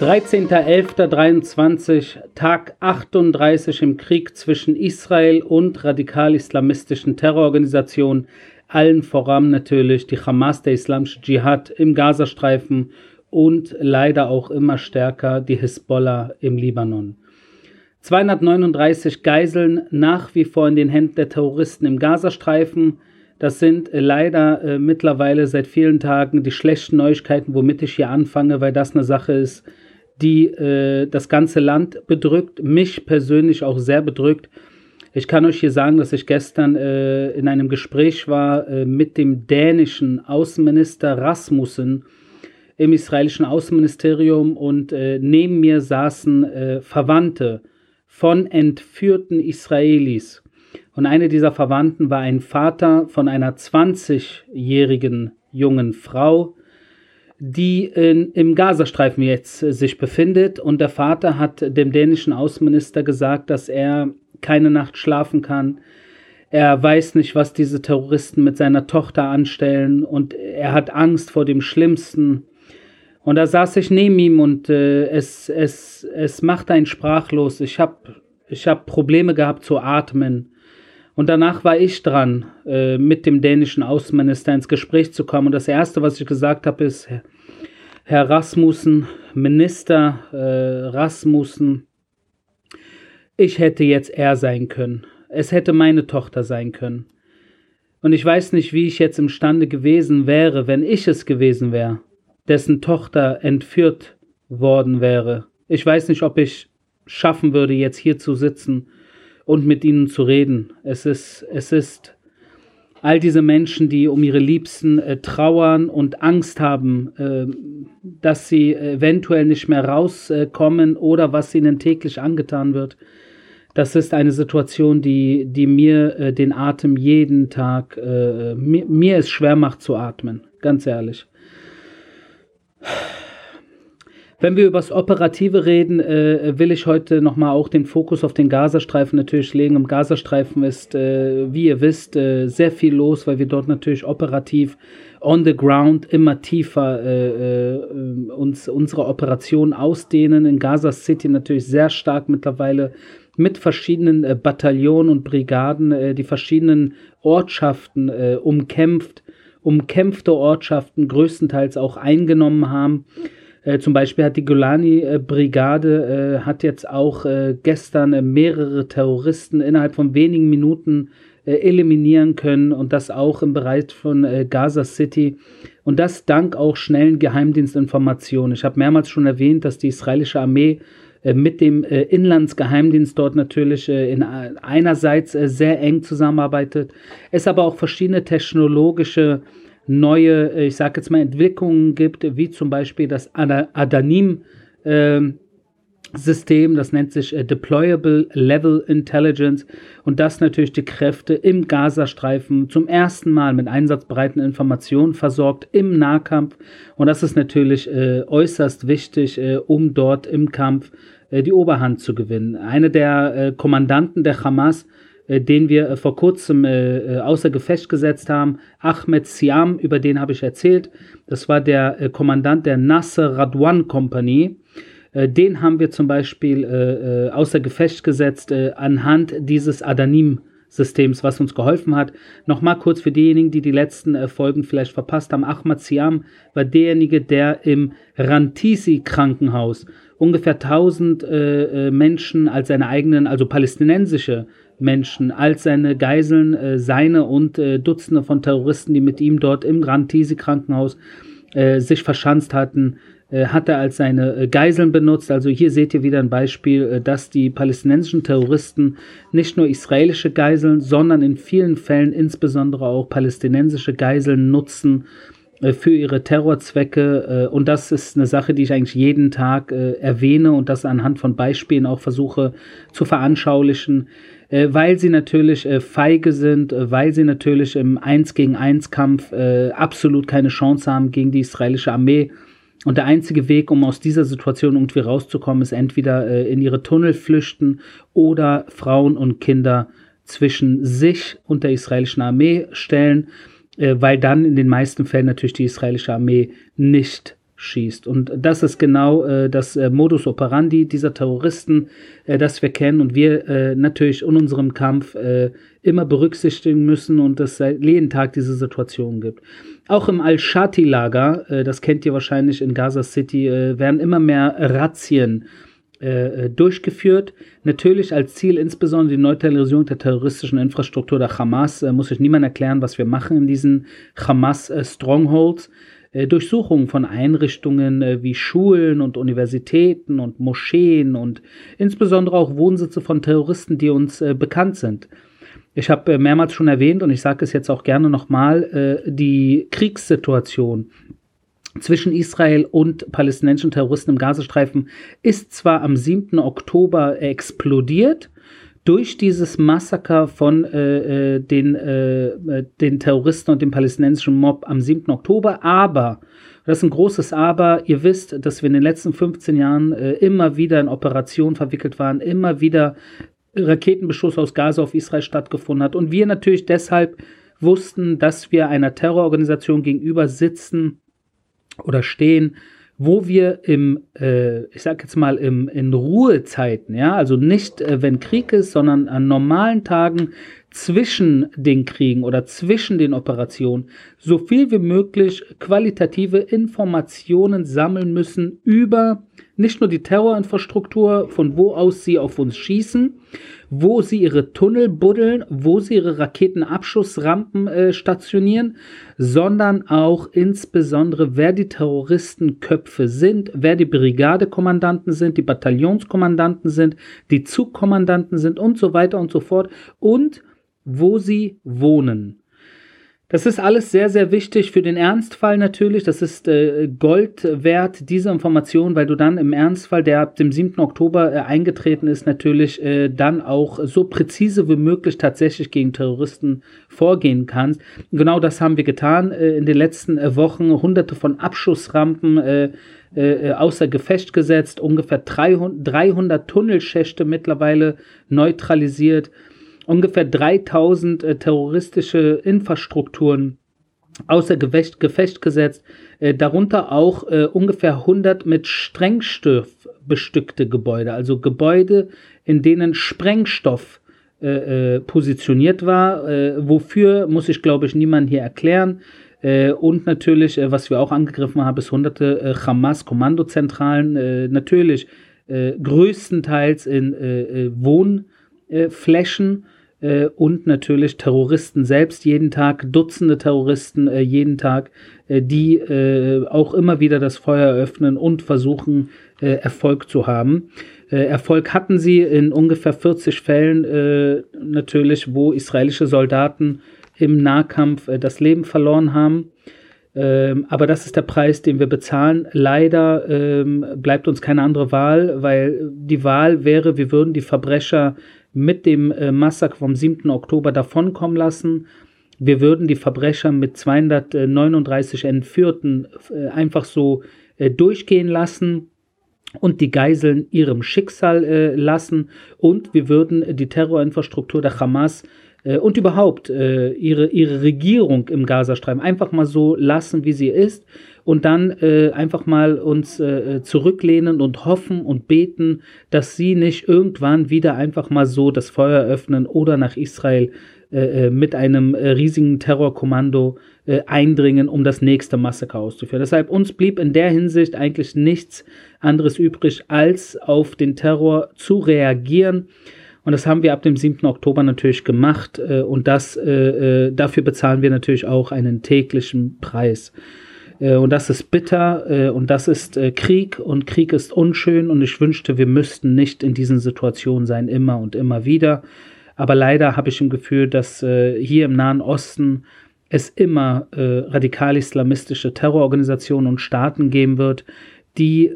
13.11.23, Tag 38 im Krieg zwischen Israel und radikal-islamistischen Terrororganisationen, allen voran natürlich die Hamas, der islamische Dschihad im Gazastreifen und leider auch immer stärker die Hisbollah im Libanon. 239 Geiseln nach wie vor in den Händen der Terroristen im Gazastreifen. Das sind äh, leider äh, mittlerweile seit vielen Tagen die schlechten Neuigkeiten, womit ich hier anfange, weil das eine Sache ist, die äh, das ganze Land bedrückt, mich persönlich auch sehr bedrückt. Ich kann euch hier sagen, dass ich gestern äh, in einem Gespräch war äh, mit dem dänischen Außenminister Rasmussen im israelischen Außenministerium und äh, neben mir saßen äh, Verwandte von entführten Israelis. Und eine dieser Verwandten war ein Vater von einer 20-jährigen jungen Frau, die in, im Gazastreifen jetzt äh, sich befindet. Und der Vater hat dem dänischen Außenminister gesagt, dass er keine Nacht schlafen kann. Er weiß nicht, was diese Terroristen mit seiner Tochter anstellen und er hat Angst vor dem Schlimmsten. Und da saß ich neben ihm und äh, es, es, es macht einen sprachlos. Ich habe ich hab Probleme gehabt zu atmen. Und danach war ich dran, äh, mit dem dänischen Außenminister ins Gespräch zu kommen. Und das Erste, was ich gesagt habe, ist, Herr Rasmussen, Minister äh, Rasmussen, ich hätte jetzt er sein können. Es hätte meine Tochter sein können. Und ich weiß nicht, wie ich jetzt imstande gewesen wäre, wenn ich es gewesen wäre, dessen Tochter entführt worden wäre. Ich weiß nicht, ob ich schaffen würde, jetzt hier zu sitzen und mit ihnen zu reden. Es ist, es ist all diese Menschen, die um ihre Liebsten äh, trauern und Angst haben, äh, dass sie eventuell nicht mehr rauskommen oder was ihnen täglich angetan wird. Das ist eine Situation, die, die mir äh, den Atem jeden Tag, äh, mir, mir es schwer macht zu atmen, ganz ehrlich. Wenn wir über das Operative reden, äh, will ich heute nochmal auch den Fokus auf den Gazastreifen natürlich legen. Im Gazastreifen ist, äh, wie ihr wisst, äh, sehr viel los, weil wir dort natürlich operativ on the ground immer tiefer äh, äh, uns unsere Operationen ausdehnen. In Gaza City natürlich sehr stark mittlerweile mit verschiedenen äh, Bataillonen und Brigaden die verschiedenen Ortschaften umkämpft, umkämpfte Ortschaften größtenteils auch eingenommen haben. Äh, zum Beispiel hat die Golani-Brigade äh, hat jetzt auch äh, gestern äh, mehrere Terroristen innerhalb von wenigen Minuten äh, eliminieren können und das auch im Bereich von äh, Gaza City. Und das dank auch schnellen Geheimdienstinformationen. Ich habe mehrmals schon erwähnt, dass die israelische Armee mit dem Inlandsgeheimdienst dort natürlich in einerseits sehr eng zusammenarbeitet, es aber auch verschiedene technologische neue, äh, ich sage jetzt mal, Entwicklungen gibt, wie zum Beispiel das Adanim. Äh, System, das nennt sich äh, Deployable Level Intelligence und das natürlich die Kräfte im Gazastreifen zum ersten Mal mit einsatzbereiten Informationen versorgt im Nahkampf und das ist natürlich äh, äußerst wichtig, um dort im Kampf die Oberhand zu gewinnen. Eine der Kommandanten der Hamas den wir äh, vor kurzem äh, außer Gefecht gesetzt haben. Ahmed Siam, über den habe ich erzählt. Das war der Kommandant der Nasser Radwan Company. Den haben wir zum Beispiel außer Gefecht gesetzt anhand dieses Adanim Systems, was uns geholfen hat. Nochmal kurz für diejenigen, die die letzten äh, Folgen vielleicht verpasst haben. Ahmad Siam war derjenige, der im Rantisi Krankenhaus ungefähr 1000 äh, Menschen als seine eigenen, also palästinensische Menschen als seine Geiseln, äh, seine und äh, Dutzende von Terroristen, die mit ihm dort im Grand Tisi Krankenhaus äh, sich verschanzt hatten, äh, hat er als seine äh, Geiseln benutzt. Also hier seht ihr wieder ein Beispiel, äh, dass die palästinensischen Terroristen nicht nur israelische Geiseln, sondern in vielen Fällen insbesondere auch palästinensische Geiseln nutzen für ihre Terrorzwecke. Und das ist eine Sache, die ich eigentlich jeden Tag erwähne und das anhand von Beispielen auch versuche zu veranschaulichen äh, weil sie natürlich äh, feige sind, äh, weil sie natürlich im 1 gegen 1 Kampf äh, absolut keine Chance haben gegen die israelische Armee. Und der einzige Weg, um aus dieser Situation irgendwie rauszukommen, ist entweder äh, in ihre Tunnel flüchten oder Frauen und Kinder zwischen sich und der israelischen Armee stellen, äh, weil dann in den meisten Fällen natürlich die israelische Armee nicht schießt. Und das ist genau äh, das äh, Modus operandi dieser Terroristen, äh, das wir kennen und wir äh, natürlich in unserem Kampf äh, immer berücksichtigen müssen und es jeden Tag diese Situation gibt. Auch im Al-Shati-Lager, äh, das kennt ihr wahrscheinlich in Gaza City, werden immer mehr Razzien durchgeführt. Natürlich als Ziel insbesondere die Neutralisierung der terroristischen Infrastruktur der Hamas. muss ich niemand erklären, was wir machen in diesen Hamas-Strongholds. Äh, Durchsuchungen von Einrichtungen äh, wie Schulen und Universitäten und Moscheen und insbesondere auch Wohnsitze von Terroristen, die uns äh, bekannt sind. Ich habe mehrmals schon erwähnt und ich sage es jetzt auch gerne nochmal, die Kriegssituation zwischen Israel und palästinensischen Terroristen im Gazastreifen ist zwar am 7. Oktober explodiert, durch dieses Massaker von äh, äh, den, äh, den Terroristen und dem palästinensischen Mob am 7. Oktober. Aber, das ist ein großes Aber, ihr wisst, dass wir in den letzten 15 Jahren äh, immer wieder in Operationen verwickelt waren, immer wieder Raketenbeschuss aus Gaza auf Israel stattgefunden hat. Und wir natürlich deshalb wussten, dass wir einer Terrororganisation gegenüber sitzen oder stehen, wo wir im, äh, ich sag jetzt mal, im, in Ruhezeiten, ja, also nicht, äh, wenn Krieg ist, sondern an normalen Tagen zwischen den Kriegen oder zwischen den Operationen so viel wie möglich qualitative Informationen sammeln müssen über nicht nur die Terrorinfrastruktur, von wo aus sie auf uns schießen, wo sie ihre Tunnel buddeln, wo sie ihre Raketenabschussrampen äh, stationieren, sondern auch insbesondere, wer die Terroristenköpfe sind, wer die Brigadekommandanten sind, die Bataillonskommandanten sind, die Zugkommandanten sind und so weiter und so fort und wo sie wohnen. Das ist alles sehr, sehr wichtig für den Ernstfall natürlich. Das ist äh, Gold wert, diese Information, weil du dann im Ernstfall, der ab dem 7. Oktober äh, eingetreten ist, natürlich äh, dann auch so präzise wie möglich tatsächlich gegen Terroristen vorgehen kannst. Genau das haben wir getan äh, in den letzten äh, Wochen. Hunderte von Abschussrampen äh, außer Gefecht gesetzt, ungefähr 300, 300 Tunnelschächte mittlerweile neutralisiert ungefähr 3000 äh, terroristische Infrastrukturen außer Gefecht, Gefecht gesetzt, äh, darunter auch äh, ungefähr 100 mit Sprengstoff bestückte Gebäude, also Gebäude, in denen Sprengstoff äh, äh positioniert war. Äh, wofür muss ich, glaube ich, niemand hier erklären. und natürlich, was wir auch angegriffen haben, ist hunderte Hamas-Kommandozentralen, natürlich größtenteils in Wohnflächen äh, und natürlich Terroristen selbst jeden Tag, Dutzende Terroristen äh, jeden Tag, äh, die äh, auch immer wieder das Feuer öffnen und versuchen, äh, Erfolg zu haben. Äh, Erfolg hatten sie in ungefähr 40 Fällen natürlich, wo israelische Soldaten im Nahkampf das Leben verloren haben. Ähm, aber das ist der Preis, den wir bezahlen. Leider ähm, bleibt uns keine andere Wahl, weil die Wahl wäre, wir würden die Verbrecher mit dem äh, Massaker vom 7. Oktober davonkommen lassen. Wir würden die Verbrecher mit 239 Entführten äh, einfach so äh, durchgehen lassen und die Geiseln ihrem Schicksal äh, lassen und wir würden die Terrorinfrastruktur der Hamas äh, und überhaupt äh, ihre, ihre Regierung im Gazastreifen einfach mal so lassen, wie sie ist und dann äh, einfach mal uns äh, zurücklehnen und hoffen und beten, dass sie nicht irgendwann wieder einfach mal so das Feuer öffnen oder nach Israel äh, äh mit einem äh, riesigen Terrorkommando äh, eindringen, um das nächste Massaker auszuführen. Deshalb uns blieb in der Hinsicht eigentlich nichts anderes übrig, als auf den Terror zu reagieren. Und das haben wir ab dem 7. Oktober natürlich gemacht. und das, dafür bezahlen wir natürlich auch einen täglichen Preis. Äh, und das ist bitter äh, und das ist äh, Krieg und Krieg ist unschön und ich wünschte, wir müssten nicht in diesen Situationen sein, immer und immer wieder. Aber leider habe ich im Gefühl, dass hier im Nahen Osten es immer radikal-islamistische Terrororganisationen und Staaten geben wird, die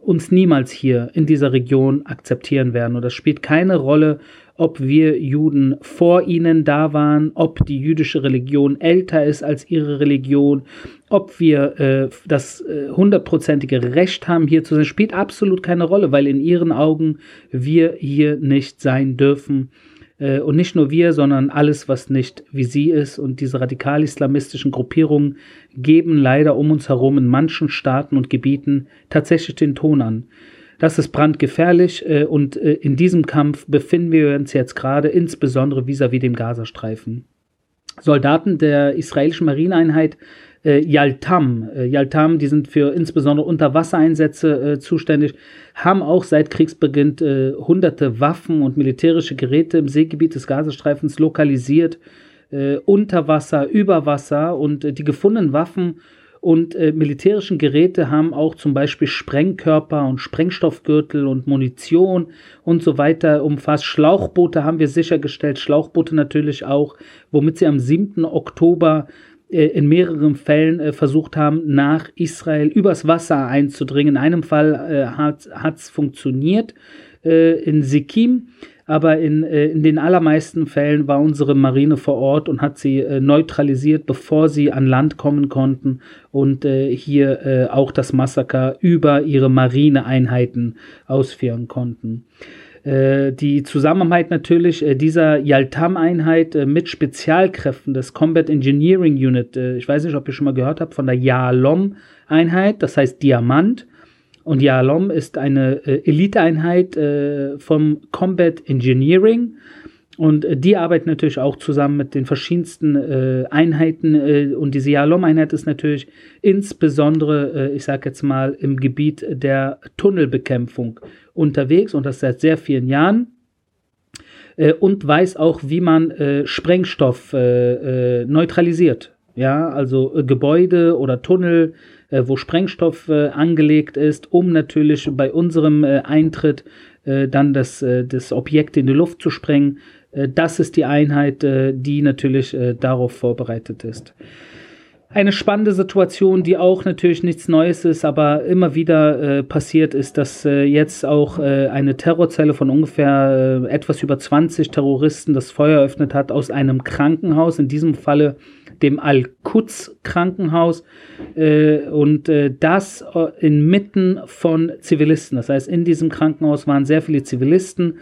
uns niemals hier in dieser Region akzeptieren werden. Und das spielt keine Rolle, ob wir Juden vor ihnen da waren, ob die jüdische Religion älter ist als ihre Religion, ob wir äh, das äh, hundertprozentige Recht haben, hier zu sein, spielt absolut keine Rolle, weil in ihren Augen wir hier nicht sein dürfen. Äh, und nicht nur wir, sondern alles, was nicht wie sie ist. Und diese radikal-islamistischen Gruppierungen geben leider um uns herum in manchen Staaten und Gebieten tatsächlich den Ton an. Das ist brandgefährlich äh, und äh, in diesem Kampf befinden wir uns jetzt gerade, insbesondere vis-à-vis -vis dem Gazastreifen. Soldaten der israelischen Marineeinheit äh, Yaltam. Äh, Yaltam, die sind für insbesondere Unterwassereinsätze äh, zuständig, haben auch seit Kriegsbeginn äh, hunderte Waffen und militärische Geräte im Seegebiet des Gazastreifens lokalisiert, äh, unter Wasser, über Wasser und äh, die gefundenen Waffen und äh, militärischen Geräte haben auch zum Beispiel Sprengkörper und Sprengstoffgürtel und Munition und so weiter umfasst. Schlauchboote haben wir sichergestellt, Schlauchboote natürlich auch, womit sie am 7. Oktober äh, in mehreren Fällen äh, versucht haben, nach Israel übers Wasser einzudringen. In einem Fall äh, hat es funktioniert äh, in Sikim, aber in, äh, in den allermeisten Fällen war unsere Marine vor Ort und hat sie äh, neutralisiert, bevor sie an Land kommen konnten und hier auch das Massaker über ihre Marineeinheiten ausführen konnten. Äh, die Zusammenarbeit natürlich äh, dieser Yaltam-Einheit äh, mit Spezialkräften des Combat Engineering Unit. Äh, ich weiß nicht, ob ihr schon mal gehört habt von der Yalom-Einheit, das heißt Diamant. Und Yalom ist eine äh, Eliteeinheit äh, vom Combat Engineering. Und die arbeiten natürlich auch zusammen mit den verschiedensten äh, Einheiten. Äh, und diese Yalom-Einheit ist natürlich insbesondere, äh, ich sage jetzt mal, im Gebiet der Tunnelbekämpfung unterwegs und das seit sehr vielen Jahren äh, und weiß auch, wie man äh, Sprengstoff äh, äh neutralisiert. Ja, also äh, Gebäude oder Tunnel, äh, wo Sprengstoff angelegt ist, um natürlich bei unserem Eintritt dann das, das Objekt in die Luft zu sprengen. das ist die Einheit, die natürlich darauf vorbereitet ist eine spannende Situation, die auch natürlich nichts Neues ist, aber immer wieder äh, passiert ist, dass äh, jetzt auch äh, eine Terrorzelle von ungefähr äh, etwas über 20 Terroristen das Feuer eröffnet hat aus einem Krankenhaus, in diesem Falle dem Al-Quds Krankenhaus äh, und äh, das inmitten von Zivilisten. Das heißt, in diesem Krankenhaus waren sehr viele Zivilisten.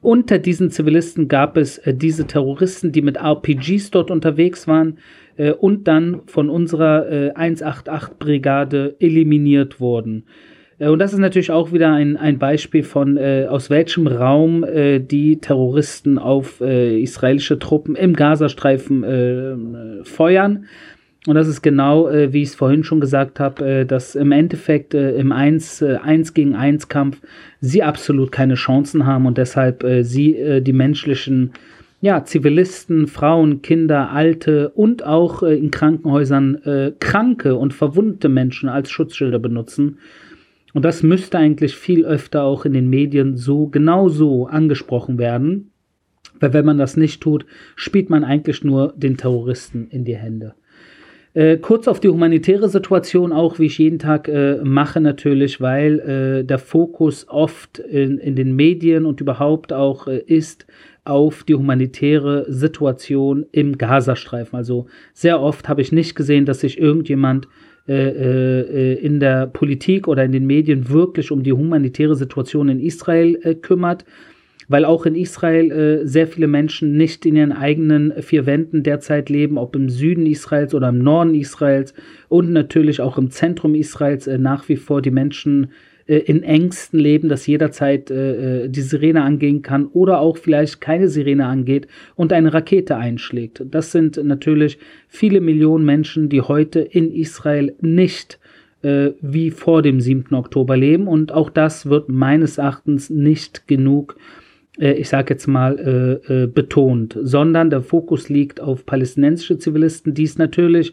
Unter diesen Zivilisten gab es diese Terroristen, die mit RPGs dort unterwegs waren äh, und dann von unserer äh, 188-Brigade eliminiert wurden. Äh, und das ist natürlich auch wieder ein, ein Beispiel von, äh, aus welchem Raum äh, die Terroristen auf äh, israelische Truppen im Gazastreifen äh, feuern. Und das ist genau, äh, wie ich es vorhin schon gesagt habe, äh, dass im Endeffekt äh, im 1, äh, 1 gegen 1 Kampf sie absolut keine Chancen haben und deshalb äh, sie äh, die menschlichen ja, Zivilisten, Frauen, Kinder, Alte und auch äh, in Krankenhäusern äh, kranke und verwundete Menschen als Schutzschilder benutzen. Und das müsste eigentlich viel öfter auch in den Medien so genau so angesprochen werden. Weil wenn man das nicht tut, spielt man eigentlich nur den Terroristen in die Hände. Äh, kurz auf die humanitäre Situation auch, wie ich jeden Tag äh, mache natürlich, weil äh, der Fokus oft in, in den Medien und überhaupt auch äh, ist, auf die humanitäre Situation im Gazastreifen. Also sehr oft habe ich nicht gesehen, dass sich irgendjemand äh, äh, in der Politik oder in den Medien wirklich um die humanitäre Situation in Israel äh, kümmert, weil auch in Israel äh, sehr viele Menschen nicht in ihren eigenen vier Wänden derzeit leben, ob im Süden Israels oder im Norden Israels und natürlich auch im Zentrum Israels äh, nach wie vor die Menschen äh, in Ängsten leben, dass jederzeit äh, äh, die Sirene angehen kann oder auch vielleicht keine Sirene angeht und eine Rakete einschlägt. Das sind natürlich viele Millionen Menschen, die heute in Israel nicht äh, wie vor dem 7. Oktober leben und auch das wird meines Erachtens nicht genug äh, ich sage jetzt mal, äh, betont, sondern der Fokus liegt auf palästinensische Zivilisten, die es natürlich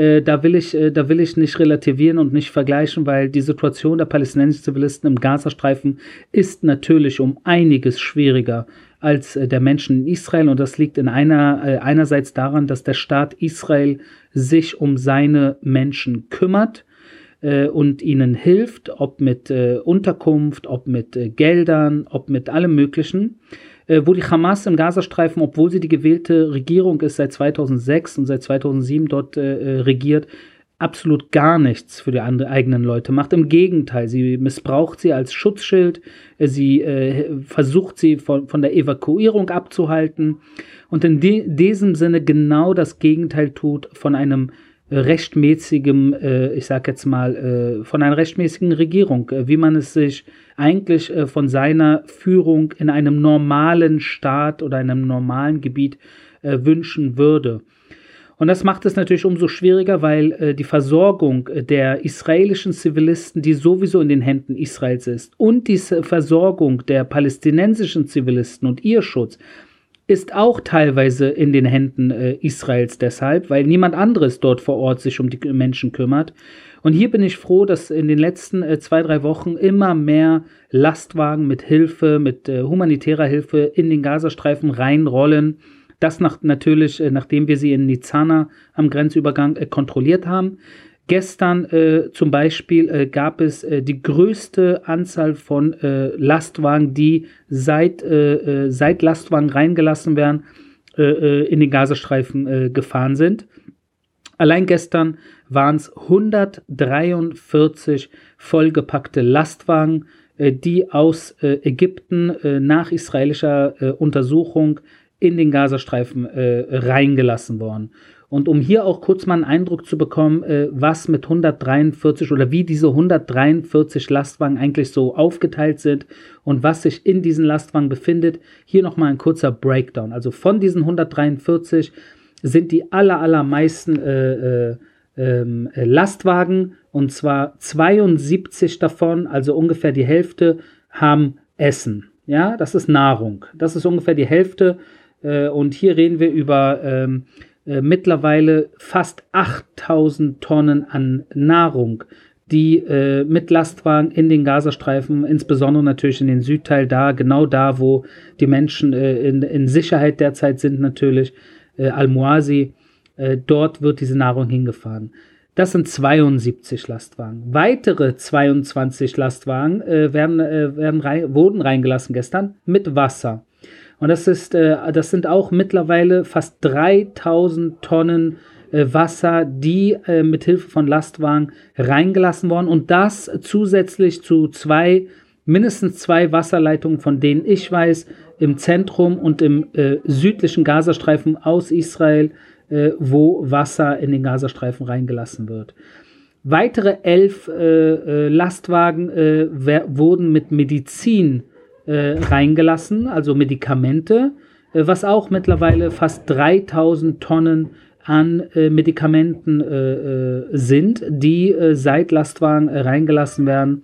äh, da, will ich, äh, da will ich nicht relativieren und nicht vergleichen, weil die Situation der palästinensischen Zivilisten im Gazastreifen ist natürlich um einiges schwieriger als äh, der Menschen in Israel. Und das liegt in einer, äh, einerseits daran, dass der Staat Israel sich um seine Menschen kümmert äh, und ihnen hilft, ob mit äh, Unterkunft, ob mit Geldern, ob mit allem Möglichen wo die Hamas im Gazastreifen, obwohl sie die gewählte Regierung ist seit 2006 und seit 2007 dort äh, äh, regiert, absolut gar nichts für die eigenen Leute macht. Im Gegenteil, sie missbraucht sie als Schutzschild, sie äh, versucht sie von, von der Evakuierung abzuhalten und in de diesem Sinne genau das Gegenteil tut von einem rechtmäßigem, äh, ich sag jetzt mal, äh, von einer rechtmäßigen Regierung, äh, wie man es sich eigentlich von seiner Führung in einem normalen Staat oder einem normalen Gebiet wünschen würde. Und das macht es natürlich umso schwieriger, weil äh, die Versorgung der israelischen Zivilisten, die sowieso in den Händen Israels ist, und die Versorgung der palästinensischen Zivilisten und ihr Schutz, ist auch teilweise in den Händen äh, Israels deshalb, weil niemand anderes dort vor Ort sich um die Menschen kümmert. Und hier bin ich froh, dass in den letzten äh, zwei, drei Wochen immer mehr Lastwagen mit Hilfe, mit äh, humanitärer Hilfe in den Gazastreifen reinrollen. Das nach, natürlich, äh, nachdem wir sie in Nizana am Grenzübergang äh, kontrolliert haben. Gestern äh, zum Beispiel äh, gab es äh, die größte Anzahl von äh, Lastwagen, die seit, äh, äh, seit Lastwagen reingelassen werden, in den Gazastreifen gefahren sind. Allein gestern waren es 143 vollgepackte Lastwagen, die aus Ägypten nach israelischer Untersuchung in den Gazastreifen reingelassen wurden. Und um hier auch kurz mal einen Eindruck zu bekommen, äh, was mit 143 oder wie diese 143 Lastwagen eigentlich so aufgeteilt sind und was sich in diesen Lastwagen befindet, hier nochmal ein kurzer Breakdown. Also von diesen 143 sind die aller, allermeisten äh, äh, ähm, Lastwagen und zwar 72 davon, also ungefähr die Hälfte, haben Essen. Ja, das ist Nahrung. Das ist ungefähr die Hälfte. Äh, und hier reden wir über ähm, äh, mittlerweile fast 8000 Tonnen an Nahrung, die äh, mit Lastwagen in den Gazastreifen, insbesondere natürlich in den Südteil da, genau da, wo die Menschen äh, in, in, Sicherheit derzeit sind, natürlich, äh, Al-Muasi, äh, dort wird diese Nahrung hingefahren. Das sind 72 Lastwagen. Weitere 22 Lastwagen werden, werden rein, wurden reingelassen gestern mit Wasser. Und das, ist, äh, das sind auch mittlerweile fast 3000 Tonnen äh, Wasser, die äh, mit Hilfe von Lastwagen reingelassen worden. Und das zusätzlich zu zwei, mindestens zwei Wasserleitungen, von denen ich weiß, im Zentrum und im äh, südlichen Gazastreifen aus Israel, äh, wo Wasser in den Gazastreifen reingelassen wird. Weitere elf äh, Lastwagen wurden mit Medizin äh, reingelassen, also Medikamente, äh, was auch mittlerweile fast 3000 Tonnen an äh, Medikamenten äh, äh, sind, die äh, seit Lastwagen reingelassen werden,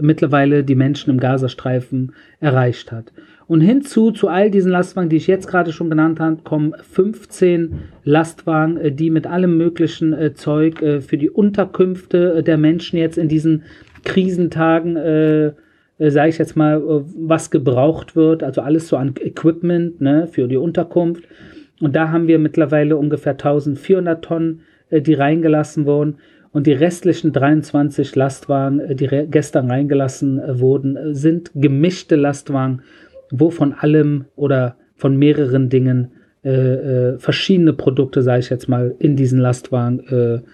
mittlerweile die Menschen im Gazastreifen erreicht hat. Und hinzu zu all diesen Lastwagen, die ich jetzt gerade schon genannt habe, kommen 15 Lastwagen, die mit allem möglichen Zeug für die Unterkünfte der Menschen jetzt in diesen Krisentagen äh, sage ich jetzt mal, äh, was gebraucht wird, also alles so an Equipment ne, für die Unterkunft. Und da haben wir mittlerweile ungefähr 1400 Tonnen, äh, die reingelassen wurden. Und die restlichen 23 Lastwagen, äh, die gestern reingelassen äh, wurden, äh, sind gemischte Lastwagen, wo von allem oder von mehreren Dingen verschiedene Produkte, sage ich jetzt mal, in diesen Lastwagen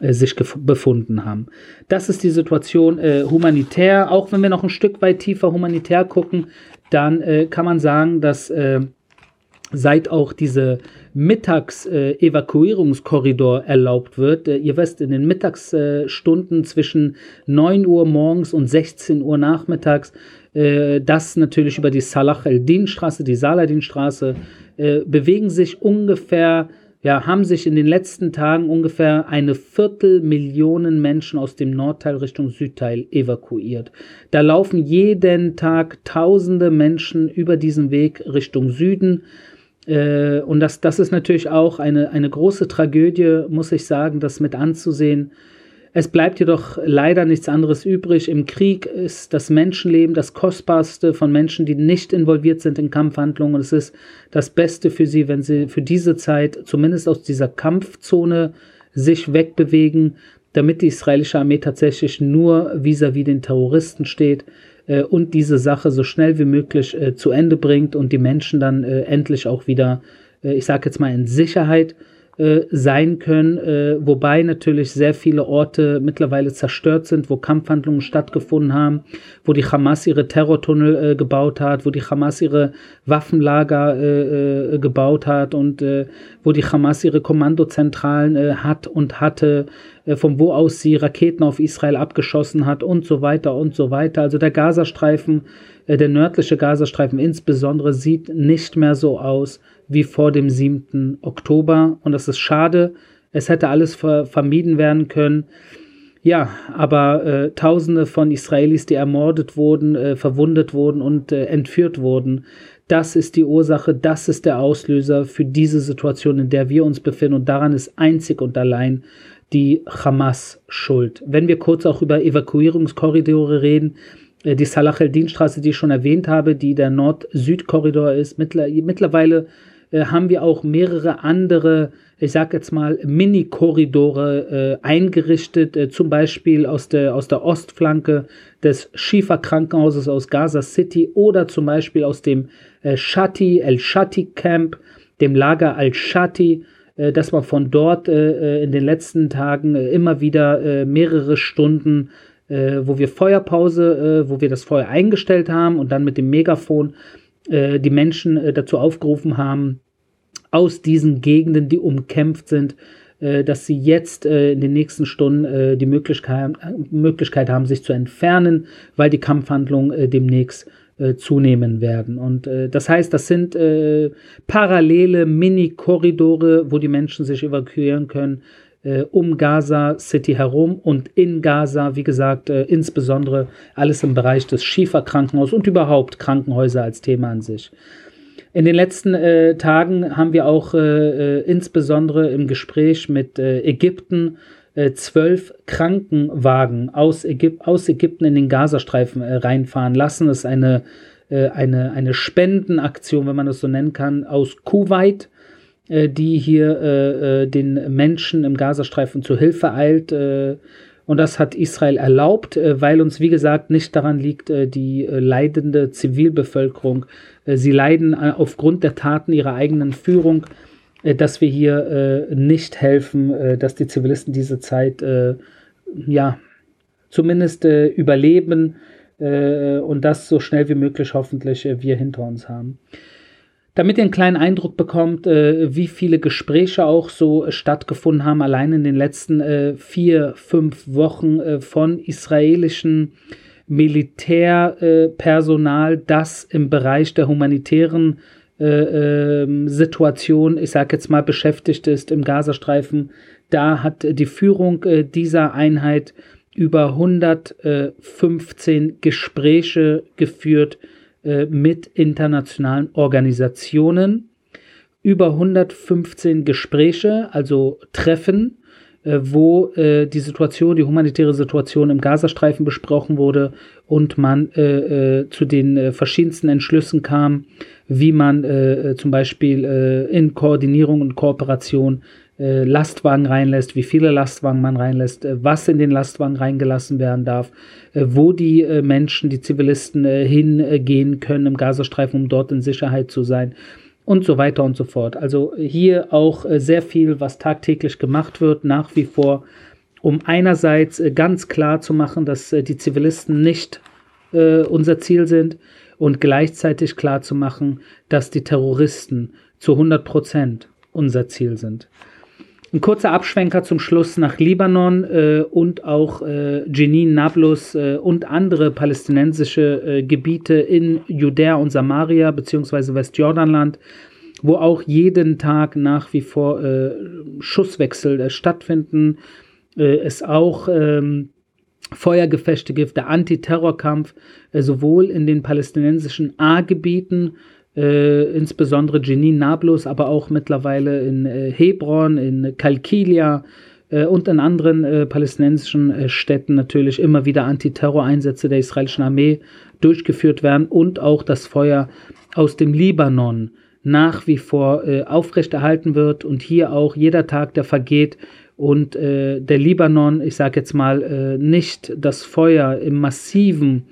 äh, sich befunden haben. Das ist die Situation äh, humanitär. Auch wenn wir noch ein Stück weit tiefer humanitär gucken, dann äh, kann man sagen, dass äh, seit auch diese Mittags-Evakuierungskorridor erlaubt wird. Äh, ihr wisst, in den Mittagsstunden zwischen 9 Uhr morgens und 16 Uhr nachmittags, äh, das natürlich über die Salah el-Din-Straße, die Saladin-Straße, bewegen sich ungefähr ja, haben sich in den letzten Tagen ungefähr eine Viertelmillion Menschen aus dem Nordteil Richtung Südteil evakuiert. Da laufen jeden Tag tausende Menschen über diesen Weg Richtung Süden. Äh, und das, das ist natürlich auch eine, eine große Tragödie, muss ich sagen, das mit anzusehen. Es bleibt jedoch leider nichts anderes übrig. Im Krieg ist das Menschenleben das kostbarste von Menschen, die nicht involviert sind in Kampfhandlungen. Es ist das Beste für sie, wenn sie für diese Zeit zumindest aus dieser Kampfzone sich wegbewegen, damit die israelische Armee tatsächlich nur vis-à-vis -vis den Terroristen steht äh, und diese Sache so schnell wie möglich äh, zu Ende bringt und die Menschen dann äh, endlich auch wieder, äh, ich sage jetzt mal, in Sicherheit äh, sein können, äh, wobei natürlich sehr viele Orte mittlerweile zerstört sind, wo Kampfhandlungen stattgefunden haben, wo die Hamas ihre Terrortunnel äh, gebaut hat, wo die Hamas ihre Waffenlager äh, äh, gebaut hat und äh, wo die Hamas ihre Kommandozentralen hat und hatte, von wo aus sie Raketen auf Israel abgeschossen hat und so weiter und so weiter. Also der Gazastreifen, der nördliche Gazastreifen insbesondere, sieht nicht mehr so aus, wie vor dem 7. Oktober. Und das ist schade. Es hätte alles ver vermieden werden können. Ja, aber äh, Tausende von Israelis, die ermordet wurden, äh, verwundet wurden und äh, entführt wurden, das ist die Ursache, das ist der Auslöser für diese Situation, in der wir uns befinden. Und daran ist einzig und allein die Hamas schuld. Wenn wir kurz auch über Evakuierungskorridore reden, äh, die Salah el-Din-Straße, die ich schon erwähnt habe, die der Nord-Süd-Korridor ist, mittlerweile äh, haben wir auch mehrere andere, ich sag jetzt mal, Mini-Korridore äh, eingerichtet, äh, zum Beispiel aus der, aus der Ostflanke des Shifa-Krankenhauses aus Gaza City oder zum Beispiel aus dem äh, Shati, El Shati Camp, dem Lager Al-Shati, dass man von dort äh, in den letzten Tagen immer wieder mehrere Stunden wo wir Feuerpause, wo wir das Feuer eingestellt haben und dann mit dem Megafon äh, die Menschen äh, dazu aufgerufen haben, aus diesen Gegenden, die umkämpft sind, äh, dass sie jetzt äh, in den nächsten Stunden äh, die Möglichkeit, Möglichkeit haben, sich zu entfernen, weil die Kampfhandlungen demnächst zunehmen werden. Und das heißt, das sind parallele Mini-Korridore, wo die Menschen sich evakuieren können, äh, um Gaza City herum und in Gaza, wie gesagt, äh, insbesondere alles im Bereich des Schieferkrankenhauses und überhaupt Krankenhäuser als Thema an sich. In den letzten äh, Tagen haben wir auch äh, äh insbesondere im Gespräch mit äh, Ägypten zwölf Krankenwagen aus, Ägyp aus, Ägypten in den Gazastreifen reinfahren lassen. Das ist eine, eine, eine Spendenaktion, wenn man das so nennen kann, aus Kuwait äh, die hier äh, äh, den Menschen im Gazastreifen zu Hilfe eilt. Äh, und das hat Israel erlaubt, äh, weil uns, wie gesagt, nicht daran liegt, äh, die leidende Zivilbevölkerung. sie leiden aufgrund der Taten ihrer eigenen Führung, dass wir hier nicht helfen, dass die Zivilisten diese Zeit ja zumindest überleben und das so schnell wie möglich hoffentlich wir hinter uns haben. Damit ihr einen kleinen Eindruck bekommt, äh, wie viele Gespräche auch so äh, stattgefunden haben, allein in den letzten äh, vier, fünf Wochen äh, von israelischen Militärpersonal, das im Bereich der humanitären äh, ähm, Situation, ich sage jetzt mal, beschäftigt ist im Gazastreifen. Da hat die Führung äh, dieser Einheit über 115 Gespräche geführt äh, mit internationalen Organisationen, über 115 Gespräche, also Treffen, äh, wo äh, die Situation, die humanitäre Situation im Gazastreifen besprochen wurde und man äh, äh, zu den äh, verschiedensten Entschlüssen kam, wie man zum Beispiel in Koordinierung und Kooperation äh, Lastwagen reinlässt, wie viele Lastwagen man reinlässt, äh, was in den Lastwagen reingelassen werden darf, äh, wo die äh, Menschen, die Zivilisten äh, hingehen können im Gazastreifen, um dort in Sicherheit zu sein und so weiter und so fort. Also hier auch äh, sehr viel, was tagtäglich gemacht wird, nach wie vor, um einerseits ganz klar zu machen, dass die Zivilisten nicht unser Ziel sind und gleichzeitig klar zu machen, dass die Terroristen zu 100 Prozent unser Ziel sind. Ein kurzer Abschwenker zum Schluss nach Libanon äh, und auch äh, Jenin, Nablus äh, und andere palästinensische äh, Gebiete in Judäa und Samaria beziehungsweise Westjordanland, wo auch jeden Tag nach wie vor äh, Schusswechsel äh, stattfinden. es auch ähm, Feuergefechte gibt, der Antiterrorkampf sowohl in den palästinensischen A-Gebieten äh, insbesondere Jenin Nablus, aber auch mittlerweile in äh, Hebron, in Kalkilia äh, und in anderen äh, palästinensischen äh, Städten natürlich immer wieder Antiterroreinsätze der israelischen Armee durchgeführt werden und auch das Feuer aus dem Libanon nach wie vor äh, aufrechterhalten wird und hier auch jeder Tag, der vergeht und der Libanon, ich sage jetzt mal, nicht das Feuer im massiven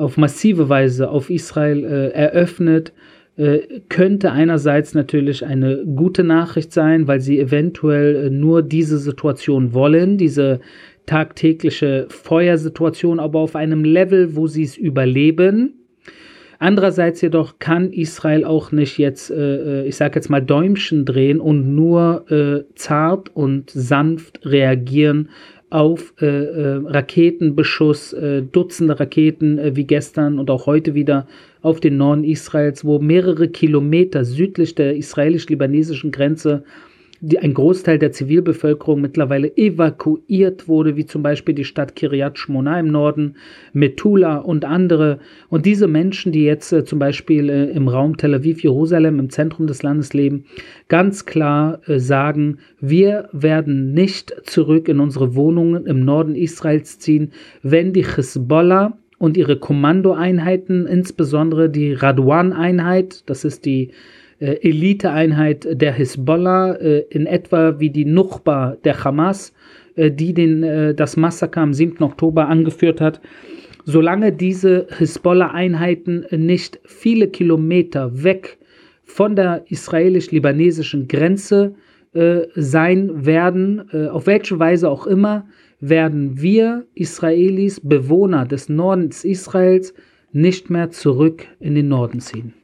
auf massive Weise auf Israel äh, eröffnet, äh, könnte einerseits natürlich eine gute Nachricht sein, weil sie eventuell äh, nur diese Situation wollen, diese tagtägliche Feuersituation, aber auf einem Level, wo sie es überleben. Andererseits jedoch kann Israel auch nicht jetzt, äh, ich sage jetzt mal, Däumchen drehen und nur äh, zart und sanft reagieren auf äh, äh, Raketenbeschuss, äh, Dutzende Raketen äh, wie gestern und auch heute wieder auf den Norden Israels, wo mehrere Kilometer südlich der israelisch-libanesischen Grenze die ein Großteil der Zivilbevölkerung mittlerweile evakuiert wurde, wie zum Beispiel die Stadt Kiryat Shmona im Norden, Metula und andere. Und diese Menschen, die jetzt äh, zum Beispiel äh, im Raum Tel Aviv, Jerusalem, im Zentrum des Landes leben, ganz klar äh, sagen, wir werden nicht zurück in unsere Wohnungen im Norden Israels ziehen, wenn die Hezbollah und ihre Kommandoeinheiten, insbesondere die Radwan-Einheit, das ist die äh, Eliteeinheit der Hisbollah, äh, in etwa wie die Nuchba der Hamas, äh, die den, äh, das Massaker am 7. Oktober angeführt hat. Solange diese Hisbollah-Einheiten nicht viele Kilometer weg von der israelisch-libanesischen Grenze äh, sein werden, äh, auf welche Weise auch immer, werden wir Israelis, Bewohner des Nordens Israels, nicht mehr zurück in den Norden ziehen.